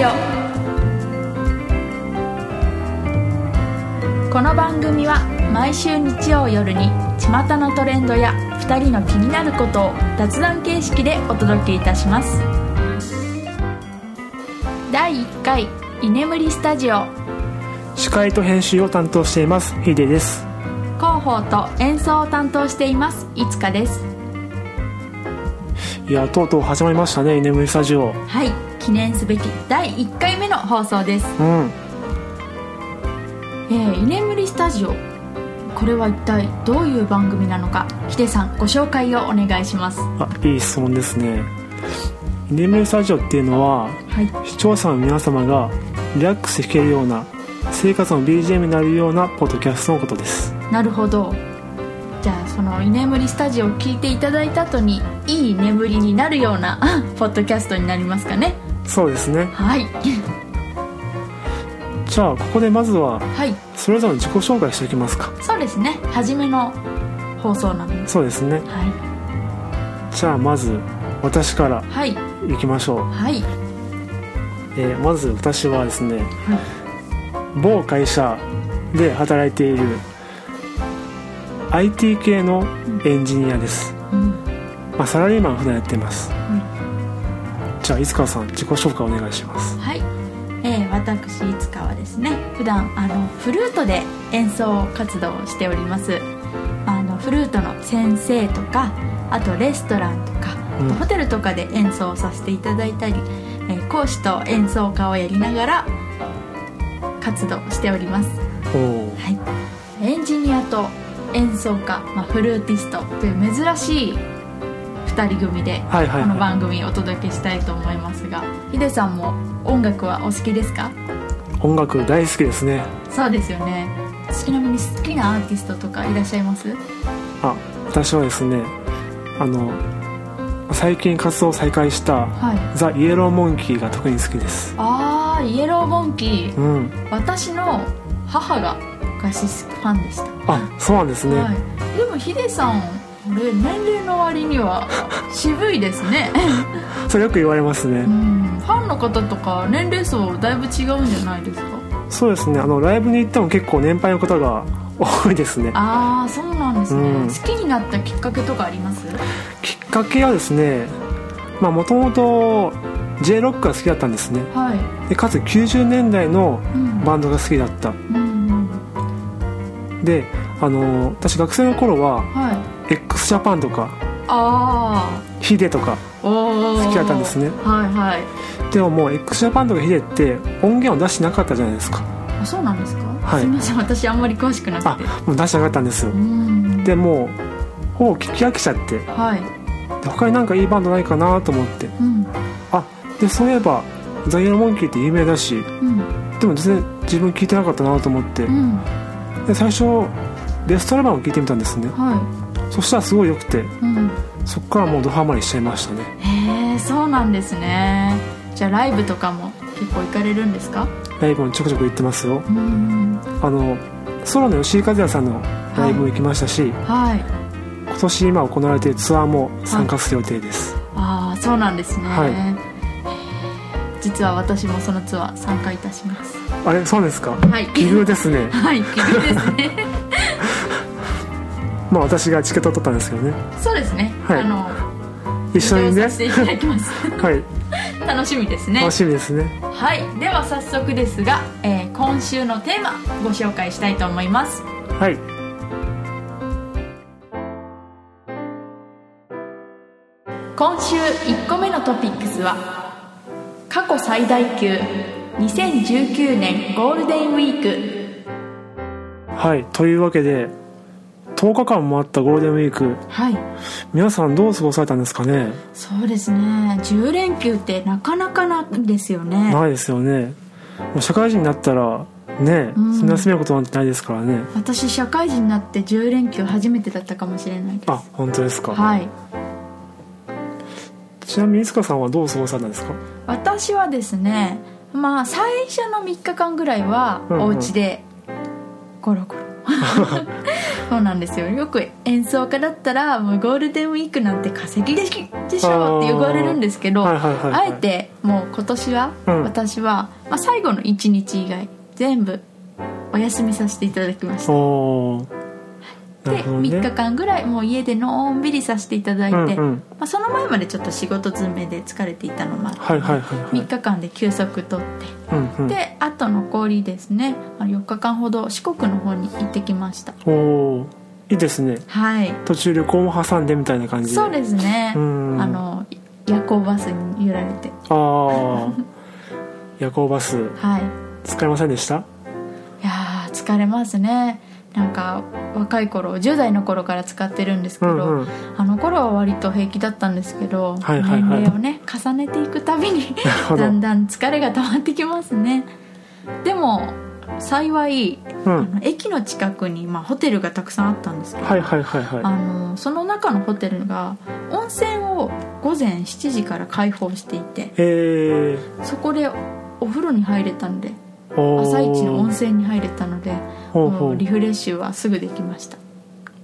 ジオ。この番組は毎週日曜夜に巷のトレンドや2人の気になることを雑談形式でお届けいたします。第1回居眠りスタジオ。司会と編集を担当していますヒデです。広報と演奏を担当していますいつかです。いやとうとう始まりましたね居眠りスタジオ。はい記念すべき第1回目の放送です。うん。えー、居眠りスタジオ。これは一体どういう番組なのか。ヒデさんご紹介をお願いします。あいい質問ですね。居眠りスタジオっていうのははい。視聴者の皆様がリラックス弾けるような生活の BGM になるようなポッドキャストのことです。なるほど。じゃあその居眠りスタジオを聞いていただいた後にいい眠りになるようなあ ポッドキャストになりますかねそうですね。はい。じゃあここでまずははい。それぞれの自己紹介しておきますか。そうですね。初めの放送なので。そうですね。はじゃあまず私からいはい。いきましょう、はい。えーまず私はですね、某会社で働いている IT 系のエンジニアです、うん。まあ、サラリーマンを普段やっています、じゃあいつかさん自己紹介お願いします。はい、えー、私いつかはですね普段あのフルートで演奏活動をしております。あのフルートの先生とかあとレストランとか、うん。ホテルとかで演奏させていただいたり、えー講師と演奏家をやりながら活動しております、はい、エンジニアと演奏家、まあ、フルーティストという珍しい2人組でこのは番組をお届けしたいと思いますがヒデさんも音楽はお好きですか？い音楽大好きですね。そうですよね。ちなみに好きなアーティストとかいらっしゃいます？あ私はですねあの最近活動を再開したはい。ザ・イエローモンキーが特に好きです。ああイエローモンキー。うん。私の母が昔ファンでした、あそうなんですね、はい、でもヒデさんあれ年齢の割には 渋いですね。それよく言われますね、うん。ファンの方とか年齢層だいぶ違うんじゃないですか？そうですね。あのライブに行っても結構年配の方が多いですね。ああそうなんですね、うん。好きになったきっかけとかあります？きっかけはですねまあもともと J ロックが好きだったんですね。はい、でかつ90年代のうん、バンドが好きだった。うんうん。であの私学生の頃ははい x ジャパンとかあヒデとかあ好好きだったんですね。はいはい。でももう x ジャパンとかヒデって音源を出してなかったじゃないですか。あそうなんですか、はい。すみません。私あんまり詳しくなあくて。もう出してなかったんですよ。うん。でもうほぼ聞き飽きちゃって。ではい。他になんかいいバンドないかなと思って。うん。あでそういえばザイヤーモンキーって有名だしうん。でも全然自分聞いてなかったなと思って。うん。で最初ベストアルバムを聴いてみたんですね。はそしたらすごい良くていうん。そっからもうドハマりしちゃいましたね。へえそうなんですね。じゃあライブとかも結構行かれるんですか？ライブもちょくちょく行ってますよ。うん。あのソロの吉井和也さんのライブも行きましたし、はい。今年今行われているツアーも参加する予定です、ああそうなんですね、はい。実は私もそのツアー参加いたします。あれそうですか？はい。奇遇ですね。はい奇遇ですね まあ私がチケットを取ったんですけどね。そうですね、はい。あの一緒にね。利用させていただきます。はい。楽しみですね。楽しみですね。はい。では早速ですが、えー今週のテーマご紹介したいと思います。はい。今週1個目のトピックスは過去最大級2019年ゴールデンウィーク。はい。というわけで10日間もあったゴールデンウィーク。はい。皆さんどう過ごされたんですかね？そうですね。10連休ってなかなかなんですよね。ないですよね。もう社会人になったらね、うん。そんな休めることなんてないですからね。私社会人になって10連休初めてだったかもしれないです。あ本当ですか、はい。ちなみにいつかさんはどう過ごされたんですか？私はですねまあ最初の3日間ぐらいはお家でゴロゴロ そうなんですよ。よく演奏家だったらもうゴールデンウィークなんて稼ぎ時でしょって言われるんですけどあえてもう今年は、うん。私は、まあ、最後の1日以外全部お休みさせていただきましたでほどね。3日間ぐらいもう家でのんびりさせていただいて、うんうん。まあ、その前までちょっと仕事詰めで疲れていたのもあって、はいはいはいはい。3日間で休息取ってうんうん。であと残りですねあの4日間ほど四国の方に行ってきました。おおいいですね。はい。途中旅行も挟んでみたいな感じで。そうですね。うん。あの夜行バスに揺られて。ああ夜行バス。はい。使いませんでした？いやー疲れますねなんか若い頃10代の頃から使ってるんですけど、うんうん。あの頃は割と平気だったんですけど、はいはいはい。年齢をね重ねていくたびにだんだん疲れが溜まってきますね。でも幸い、うん。駅の近くに、まあ、ホテルがたくさんあったんですけど、はいはいはいあはのその中のホテルが温泉を午前7時から開放していていえそこでお風呂に入れたので朝一の温泉に入れたのでほうほう。リフレッシュはすぐできました。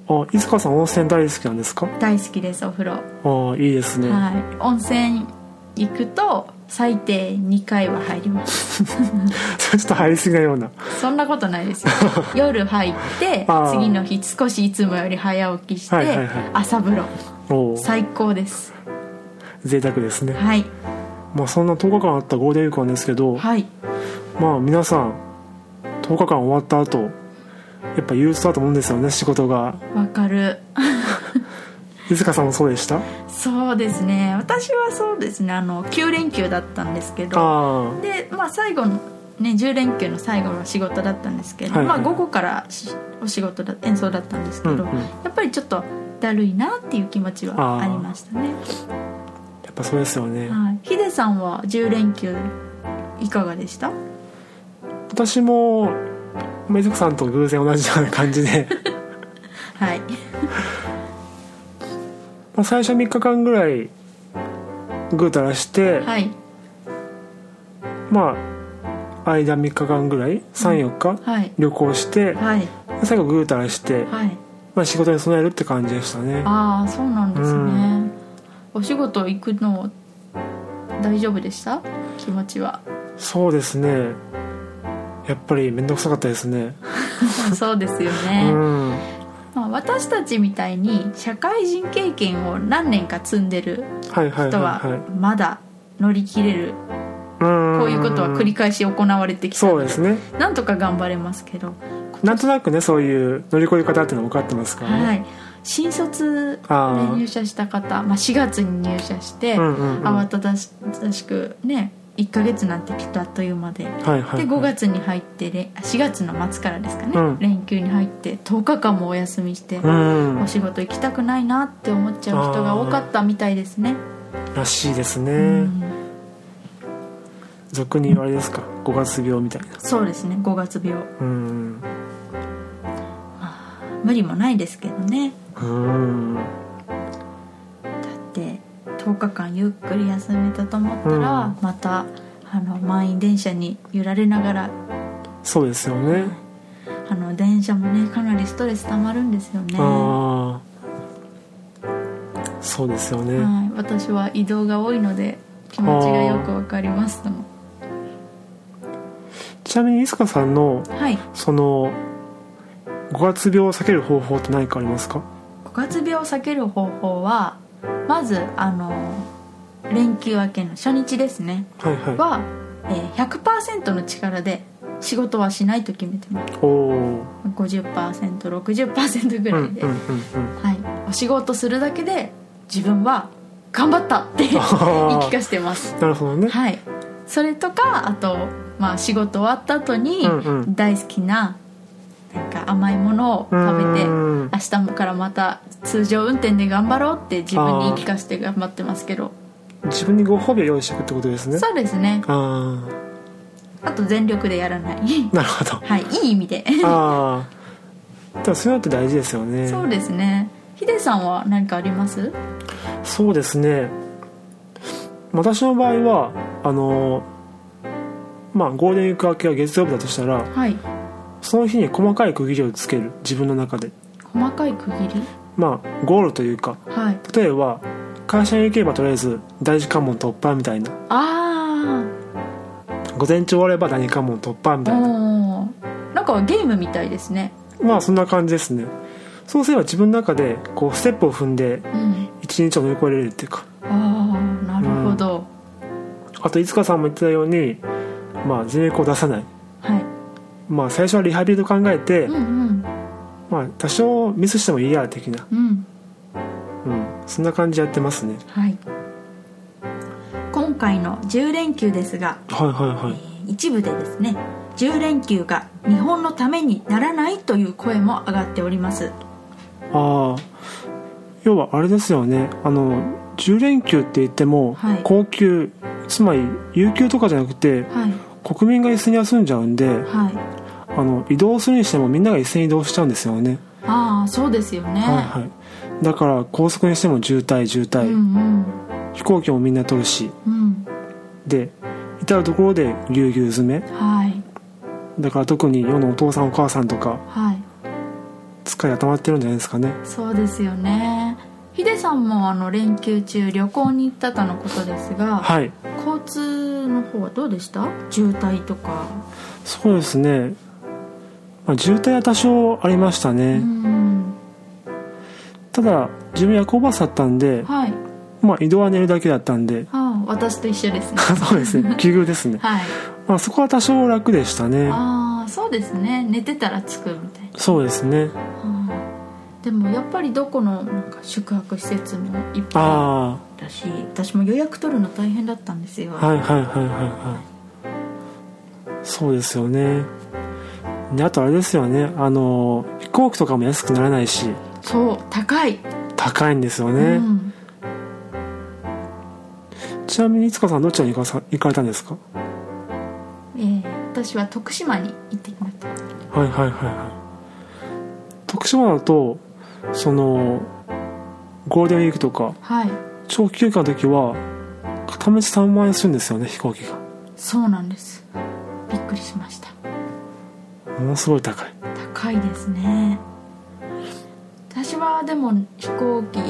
あいつかさん温泉大好きなんですか？大好きですお風呂、ああいいですね、はい。温泉行くと最低2回は入ります。それちょっと入りすぎなような。そんなことないですよ。夜入って次の日少しいつもより早起きして、はいはいはい。朝風呂。最高です。贅沢ですね、はい。まあそんな10日間あったゴールデンウィークなんですけど、はい。まあ皆さん10日間終わった後やっぱ憂鬱だと思うんですよね仕事が。わかる。いつかさんもそうでした？そうですね。私はそうですね。あの9連休だったんですけど。で、まあ、最後の、ね、10連休の最後は仕事だったんですけど、はいはい。まあ、午後からしお仕事だ演奏だったんですけど、うんうん。やっぱりちょっとだるいなっていう気持ちはありましたね。やっぱそうですよね、はい。ヒデさんは10連休いかがでした？私もまあいつかさんと偶然同じような感じで。はい。まあ最初3日間ぐらいぐうたらして、はい。まあ間3日間ぐらい34日、はい。旅行して、はい。最後ぐうたらして、はい。まあ、仕事に備えるって感じでしたね。ああそうなんですね、うん。お仕事行くの大丈夫でした？気持ちは。そうですねやっぱり面倒くさかったですね。そうですようね、ん。まあ、私たちみたいに社会人経験を何年か積んでるはいはい人はまだ乗り切れるうん。こういうことは繰り返し行われてきたそうですね。なんとか頑張れますけど。なんとなくねそういう乗り越え方っていうのは分かってますからね、はい。新卒で入社した方、まあ、4月に入社して、うんうんうん。慌ただしくね1ヶ月なんてきっとあっという間で、はいはいで5月に入ってれ4月の末からですかね、うん。連休に入って10日間もお休みして、うん。お仕事行きたくないなって思っちゃう人が多かったみたいですね、らしいですね、うん。俗に言われですか？五月病みたいな。そうですね。5月病。うん。無理もないですけどね。うん。だって10日間ゆっくり休めたと思ったら、うん。またあの満員電車に揺られながらそうですよね。あの電車もねかなりストレス溜まるんですよね、はああそうですよね、い、私は移動が多いので気持ちがよくわかりますとも。ちなみにいつかさんのはい。その五月病を避ける方法って何かありますか？5月病を避ける方法はまずあの連休明けの初日ですね。はいはい。は、えー、100%の力で仕事はしないと決めてます。おお 50%60% ぐうんらいで、うんうんうんはい、お仕事するだけで自分は頑張ったって 言い聞かせてます。なるほどね。はい。それとかあと、まあ、仕事終わった後にうんうん。大好きな甘いものを食べてうん。明日からまた通常運転で頑張ろうって自分に言い聞かせて頑張ってますけど。自分にご褒美を用意していくってことですね。そうですね。ああと全力でやらない。あ なるほど。はいいい意味で。ああでもそういうのって大事ですよね。そうですね。ヒデさんは何かあります？そうですね。私の場合はあのまあゴールデンウィーク明けは月曜日だとしたらはいその日に細かい区切りをつける。自分の中で。細かい区切り？まあゴールというか。はい。例えば会社に行けばとりあえず大事関門突破みたいな。あ午前中終われば何関門突破みあたいな。なんかゲームみたいですね。まあそんな感じですね。そうすれば自分の中でこうステップを踏んでうん。一日を乗り越えれるっていうか。ああなるほど、あといつかさんも言ってたようにまあ全力を出さないまあ最初はリハビリと考えて、うんうん。まあ多少ミスしてもいいや的な。うん。うん。そんな感じでやってますね。はい。今回の10連休ですが、はいはいはい。えー一部でですね10連休が日本のためにならないという声も上がっております。ああ要はあれですよね。あの10連休って言っても、はい。高級つまり有給とかじゃなくてはい国民が一斉に休んじゃうんではい。あの移動するにしてもみんなが一斉に移動しちゃうんですよね、ああそうですよね、はいはい。だから高速にしても渋滞渋滞、うん飛行機もみんな取るし。うん。うんで至る所でぎゅうぎゅう詰め。はい。だから特に世のお父さんお母さんとかはい。疲れ溜まってるんじゃないですかね。そうですよね。ヒデさんもあの連休中旅行に行ったとのことですが、はい交通の方はどうでした？渋滞とか。そうですね、まあ、渋滞は多少ありましたね、うん。ただ自分夜行バスだったんで、はい。まあ、移動は寝るだけだったんで。ああ私と一緒ですね。そうですね。奇遇ですね、はい。まあ、そこは多少楽でしたね。ああそうですね。寝てたら着くみたいな。そうですねでもやっぱりどこのなんか宿泊施設もいっぱあいだし私も予約取るの大変だったんですよ、あはいはいはいはいはい。そうですよね。であとあれですよね。あの飛行機とかも安くならないし。そう高い、高いんですようね、ん、ちなみにいつかさんどちらに行かさ行かれたんですか？えー私は徳島に行ってきました。はいはいはいはい。徳島だとそのゴールデンウィークとかはい。長期休暇の時は片道3万円するんですよね飛行機が。そうなんです。びっくりしました。ものすごい高い。高いですね。私はでも飛行機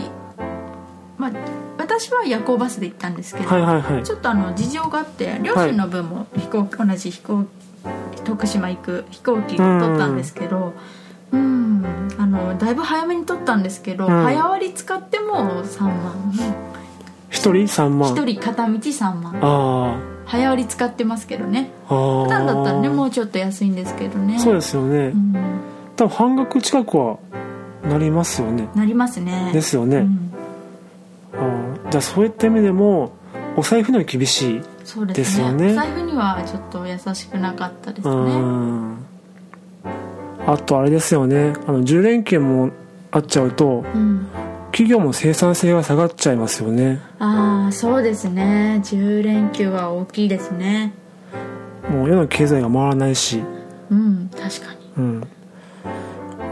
まあ私は夜行バスで行ったんですけど、はいはいはい。ちょっとあの事情があって両親の分も飛行機、同じ飛行徳島行く飛行機取ったんですけどうんあのだいぶ早めに取ったんですけど、うん。早割り使っても3万。1人？3万？1人片道3万。あ早割り使ってますけどね。あああ普段だったらねもうちょっと安いんですけどね。そうですよね、うん。多分半額近くはなりますよね。なりますね。ですよね、うん。ああじゃあそういった意味でもお財布には厳しいそうですね。ですよね。お財布にはちょっと優しくなかったですうねんあとあれですよね。あの10連休もあっちゃうとうん。企業も生産性が下がっちゃいますよね。ああそうですね。10連休は大きいですね。もう世の経済が回らないし。うん確かに。うん。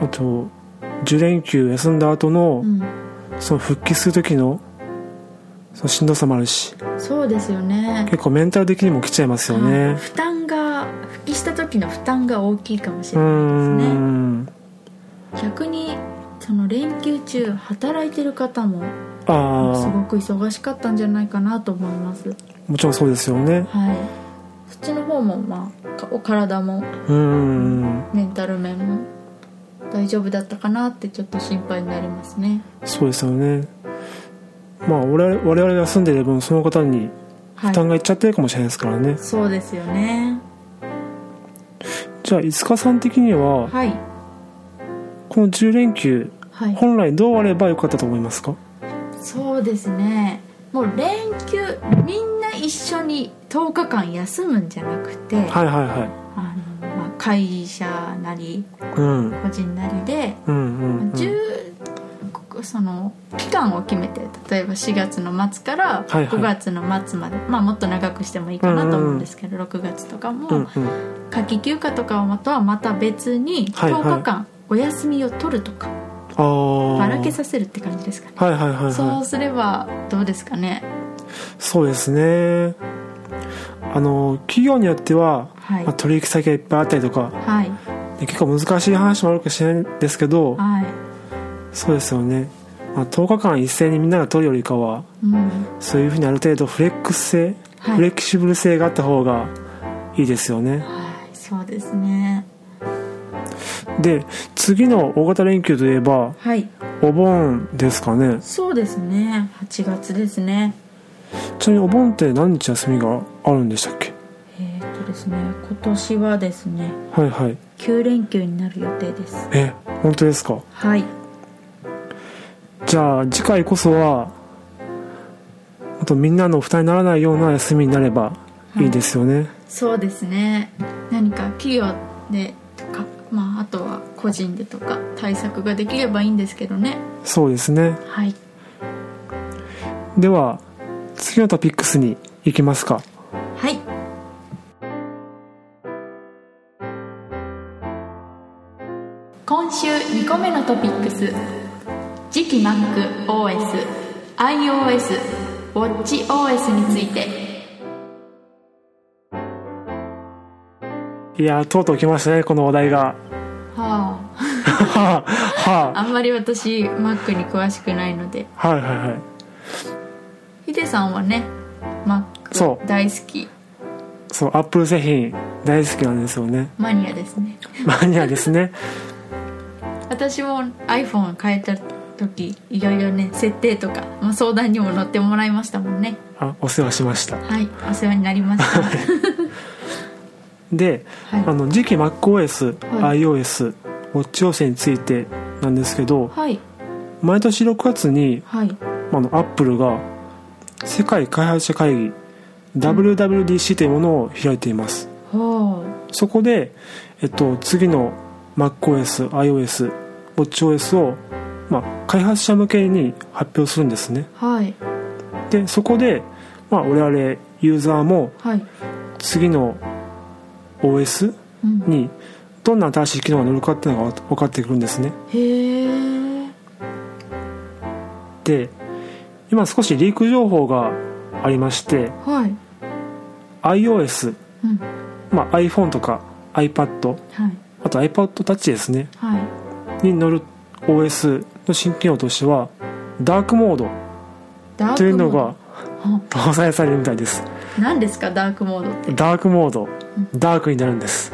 あと10連休休んだ後の、うん。その復帰する時のそのしんどさもあるし。そうですよね。結構メンタル的にも来ちゃいますよはいね負担が復帰した時の負担が大きいかもしうれないですね。ん。逆にその連休中働いてる方もすごく忙しかったんじゃないかなと思います。もちろんそうですよね。はい。そっちの方もまあかお体もうん。メンタル面も大丈夫だったかなってちょっと心配になりますね。そうですよね。まあ我々我々が住んでいる分その方にはい負担がいっちゃってるかもしれないですからね、そうですよねじゃあ五日さん的にははい。この10連休はい。本来どうあればよかったと思いますか？そうですね。もう連休みんな一緒に10日間休むんじゃなくて、はいはいはい。あのまあ、会社なりうん。個人なりで、うんうんうん。10その期間を決めて例えば4月の末からはいはい。5月の末まで、まあもっと長くしてもいいかなと思うんですけど、6月とかも、うんうん。夏季休暇とかとはまた別にはいはい。10日間お休みを取るとか、ああばらけさせるって感じですかね、はいはいはいはい。そうすればどうですかね。そうですね。あの企業によっては、はい。まあ、取引先がいっぱいあったりとかはい。で結構難しい話もあるかもしれないんですけどはいそうですよね、まあ、10日間一斉にみんなが取るよりかはうん。そういうふうにある程度フレックス性、はい。フレキシブル性があった方がいいですよね。はいそうですね。で次の大型連休といえばはい。お盆ですかね。そうですね。8月ですね。ちなみにお盆って何日休みがあるんでしたっけ？えーっとですね今年はですねはいはい。9連休になる予定です。え本当ですか？はいじゃあ次回こそはあとみんなの負担にならないような休みになればいいですよね、そうですね。何か企業でとかまああとは個人でとか対策ができればいいんですけどね。そうですね。はい。では次のトピックスに行きますか。はい。今週2個目のトピックス次期 MacOS、iOS、WatchOS について。いやーとうとう来ましたねこの話題が。はあ。はあ。はあ。んまり私 Mac に詳しくないので。あはいはいはい。ヒデさんはねそ Mac 大好き。そうアップル製品大好きなんですよね。マニアですね。マニアですね。私も iPhone 変えた時いろいろね設定とか、まあ、相談にも乗ってもらいましたもんね。あお世話しました。はいお世話になりました。で、はい。あの次期 MacOS、はい。iOS ウォッチ OS についてなんですけどはい。毎年6月にはい。あのアップルが世界開発者会議 WWDC というものを開いています。はそこで、えっと、次の MacOS、iOS、WatchOS を、まあ、開発者向けに発表するんですね。あはい。でそこで、まあ、我々ユーザーもはい。次の OS うん。にどんな新しい機能が乗るかっていうのが分かってくるんですね。へえで今少しリーク情報がありましてはい。iOS、うん。まあ、iPhone とか iPad はい。あと iPod Touch ですね。はい。に乗る OS の新機能としてはダークモードというのがは搭載されるみたいです。何ですかダークモードって？ダークモード。ダークになるんです。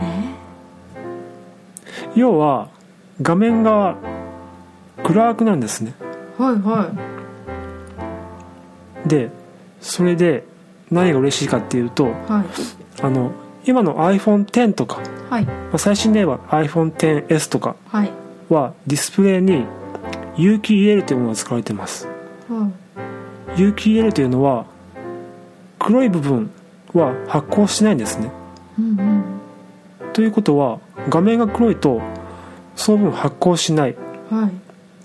え？要は画面が暗くなんですね。はいはでそれで何が嬉しいかっていうといはい。あの今の iPhone10 とか、はい。まあ、最新で言えば iPhone10S とかはいはディスプレイに有機 EL というものが使われています。はい有機 EL というのは黒い部分は発光しないんですね。うんうん。ということは画面が黒いとその分発光しない。は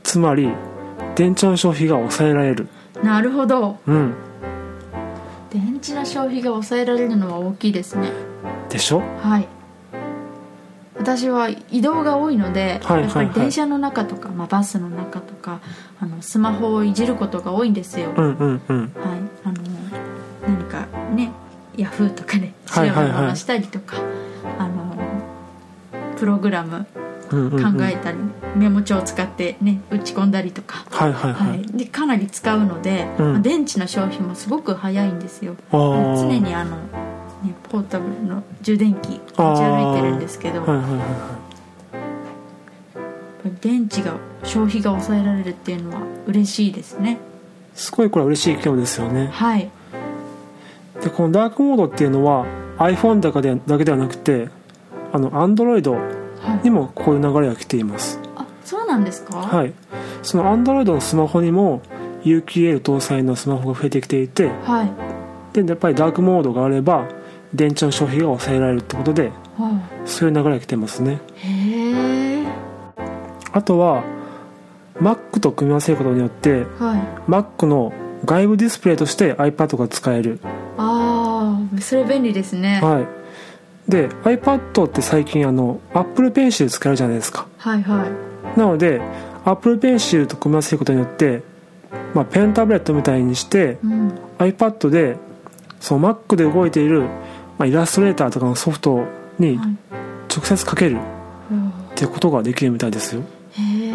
つまり電池の消費が抑えられる。いなるほど。うん。電池の消費が抑えられるのは大きいですね。でしょ？はい私は移動が多いので、はいやっぱりはいはい電車の中とか、まあ、バスの中とかあのスマホをいじることが多いんですよ、うんうんうん。はい。あの何かねヤフーとかで調べはいはい。はい物したりとか、あのプログラムうんうんうん。考えたり、メモ帳を使ってね打ち込んだりとか、はいはいは、はい。い、でかなり使うので、うん。まあ電池の消費もすごく早いんですよ。常にあの、ね、ポータブルの充電器持ち歩いてるんですけど、はいはいはいはやっぱり電池が消費が抑えられるっていうのは嬉しいですね。いすごいこれは嬉しい機能ですよね。はい。でこのダークモードっていうのは iPhone だけでだけではなくてあの Android はい。にもこういう流れが来ています。あそうなんですか？はい。その Android のスマホにも有機 EL 搭載のスマホが増えてきていてはい。でやっぱりダークモードがあれば電池の消費が抑えられるってことではそういう流れが来てますね。あとは Mac と組み合わせることによってはい。Mac の外部ディスプレイとして iPad が使える。ああそれ便利ですね。はい。で iPad って最近あの Apple Pencil 使えるじゃないですか。はいはい。なので Apple Pencil と組み合わせることによって、まあ、ペンタブレットみたいにしてうん。iPad でその Mac で動いている、まあ、イラストレーターとかのソフトにはい。直接かけるっうん。ていうことができるみたいですよ。へえ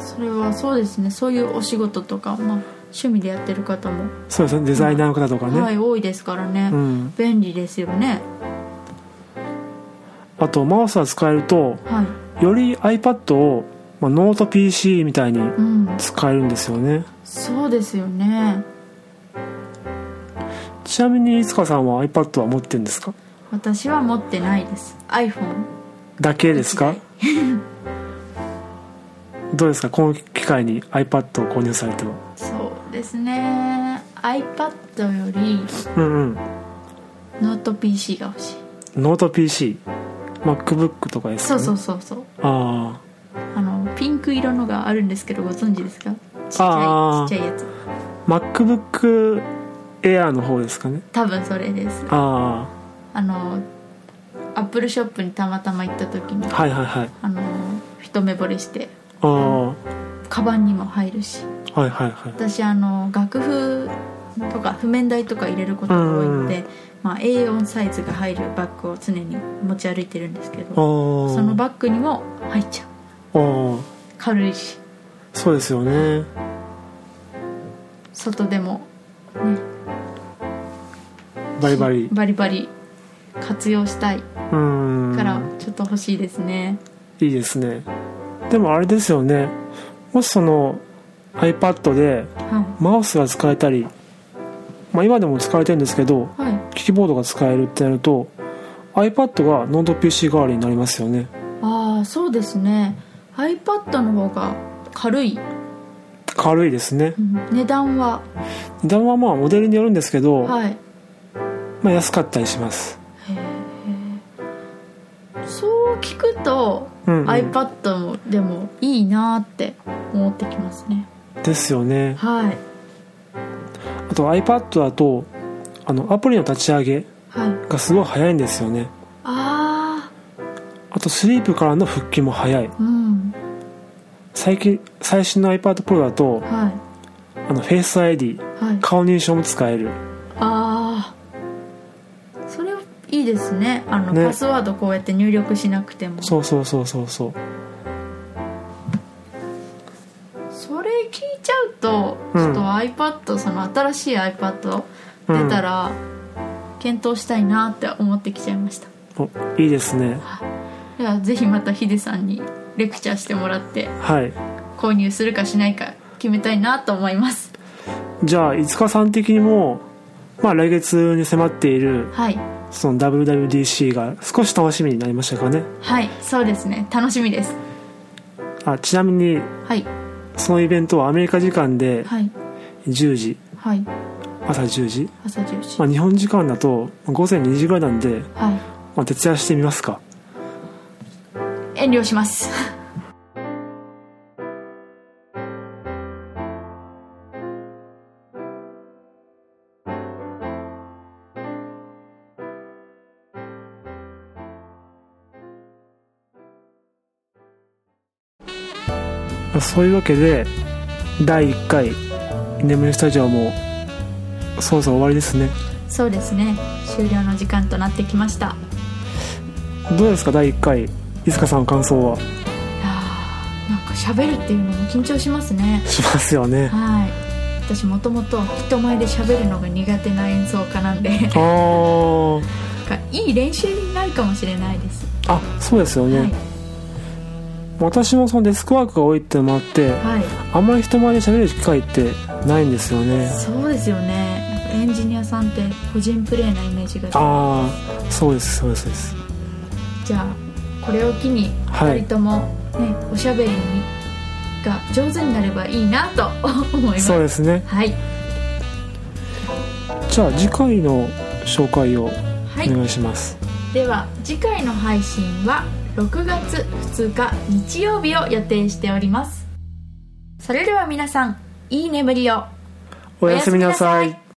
それあそうですね。そういうお仕事とか、まあ、趣味でやってる方も、そうですね。デザイナーの方とかね、はい多いですからね、うん、便利ですよね。あとマウスが使えるとはい。より iPad を、まあ、ノート PC みたいにうん。使えるんですよね。そうですよねちなみにいつかさんは iPad は持ってるんですか？私は持ってないです。iPhone だけですか？どうですか？この機会に iPad を購入されてはそうですね。iPad よりうんうん。ノート PC が欲しい。ノート PCMacBook とかですか、ね、そうそうそうそう。ああ。のピンク色のがあるんですけどご存知ですか？ちっちゃいちっちゃいやつあ MacBook Air の方ですかね。多分それです。ああ。のアップルショップにたまたま行った時にあはいはいはい。あの一目惚れしてあカバンにも入るし。あはいはいはい。私あの楽譜とか譜面台とか入れることが多いので、まあ、A4 サイズが入るバッグを常に持ち歩いてるんですけあどあそのバッグにも入っちゃう。ああ。軽いし。そうですよね。外でも、ね、バリバリ。バリバリ活用したい。うん。からちょっと欲しいですね。いいですね。でもあれですよね。もしその iPad ではマウスが使えたり、まあ、今でも使えてるんですけどい、はい、キーボードが使えるってなると iPad がノート PC 代わりになりますよね。ああそうですね。iPad の方が軽い、軽いですね。うん。値段は？値段はまあモデルによるんですけど、はい。まあ、安かったりします。そう聞くと、うんうん。iPad もでもいいなって思ってきますね。ですよね。はい。あと iPad だとあのアプリの立ち上げはい。がすごい早いんですよね。ああとスリープからの復帰も早い。あうん最近最新の iPad Pro だとはい。あの Face ID はい。顔認証も使える。ああそれいいですね。あのね。パスワードこうやって入力しなくても。そうそうそうそうそう。それ聞いちゃうと、うん。ちょっと iPad その新しい iPad 出たら検討したいなって思ってきちゃいました、おいいですね。ではぜひまたヒデさんにレクチャーしてもらってはい。購入するかしないか決めたいなと思います。じゃあ五日さん的にもまあ来月に迫っているはい。その WWDC が少し楽しみになりましたかね？はいそうですね。楽しみです。あちなみにはい。そのイベントはアメリカ時間ではい。10時。はい。朝10時、朝10時、まあ、日本時間だと午前2時ぐらいなんで、はい。まあ、徹夜してみますか？遠慮します。まあそういうわけで第1回「眠りスタジオ」もそろそろ終わりですね。そうですね。終了の時間となってきました。どうですか？第1回いつかさんの感想は？なんか喋るっていうのも緊張しますね。しますよね。はい。私もともと人前で喋るのが苦手な演奏家なんで。あー。かいい練習になるかもしれないです、あそうですよね、はい。私もそのデスクワークが多いってのもあってはい。あんまり人前で喋る機会ってないんですよね。そうですよね。エンジニアさんって個人プレーなイメージが。ああそうですそうですそうです。じゃあこれを機にはい。2人とも、ねおしゃべりにが上手になればいいなと思います。そうですね。はい。じゃあ次回の紹介をはい。お願いします、では次回の配信は6月2日日曜日を予定しております。それでは皆さんいい眠りを。おやすみなさい